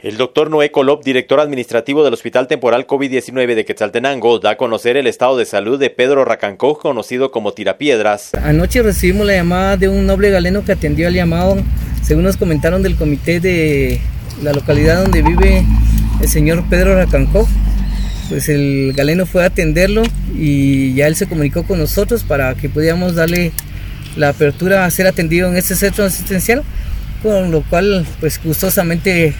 El doctor Noé Colop, director administrativo del Hospital Temporal COVID-19 de Quetzaltenango, da a conocer el estado de salud de Pedro Racancó, conocido como Tirapiedras. Anoche recibimos la llamada de un noble galeno que atendió al llamado, según nos comentaron del comité de la localidad donde vive el señor Pedro Racancó. Pues el galeno fue a atenderlo y ya él se comunicó con nosotros para que pudiéramos darle la apertura a ser atendido en este centro asistencial, con lo cual pues gustosamente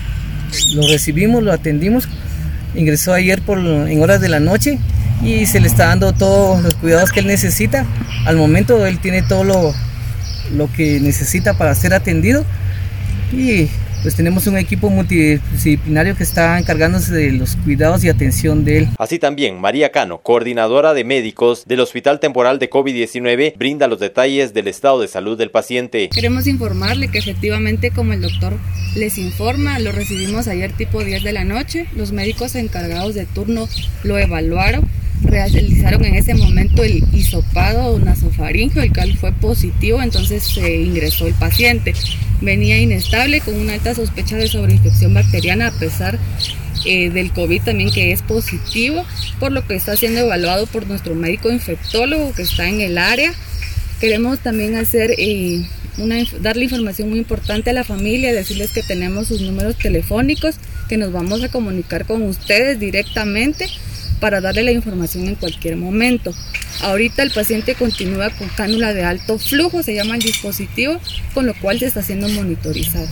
lo recibimos, lo atendimos. Ingresó ayer por, en horas de la noche y se le está dando todos los cuidados que él necesita. Al momento él tiene todo lo, lo que necesita para ser atendido y pues tenemos un equipo multidisciplinario que está encargándose de los cuidados y atención de él. Así también, María Cano, coordinadora de médicos del Hospital Temporal de COVID-19, brinda los detalles del estado de salud del paciente. Queremos informarle que efectivamente, como el doctor les informa, lo recibimos ayer tipo 10 de la noche, los médicos encargados de turno lo evaluaron realizaron en ese momento el hisopado nasofaringeo, el cual fue positivo, entonces se ingresó el paciente. Venía inestable con una alta sospecha de sobreinfección bacteriana a pesar eh, del COVID también que es positivo, por lo que está siendo evaluado por nuestro médico infectólogo que está en el área. Queremos también hacer eh, darle información muy importante a la familia, decirles que tenemos sus números telefónicos, que nos vamos a comunicar con ustedes directamente para darle la información en cualquier momento. Ahorita el paciente continúa con cánula de alto flujo, se llama el dispositivo, con lo cual se está siendo monitorizado.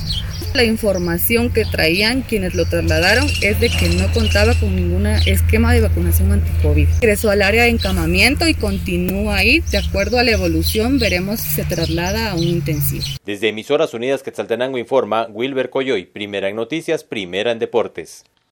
La información que traían quienes lo trasladaron es de que no contaba con ningún esquema de vacunación anti-COVID. Ingresó al área de encamamiento y continúa ahí. De acuerdo a la evolución, veremos si se traslada a un intensivo. Desde Emisoras Unidas Quetzaltenango informa Wilber Coyoy, primera en noticias, primera en deportes.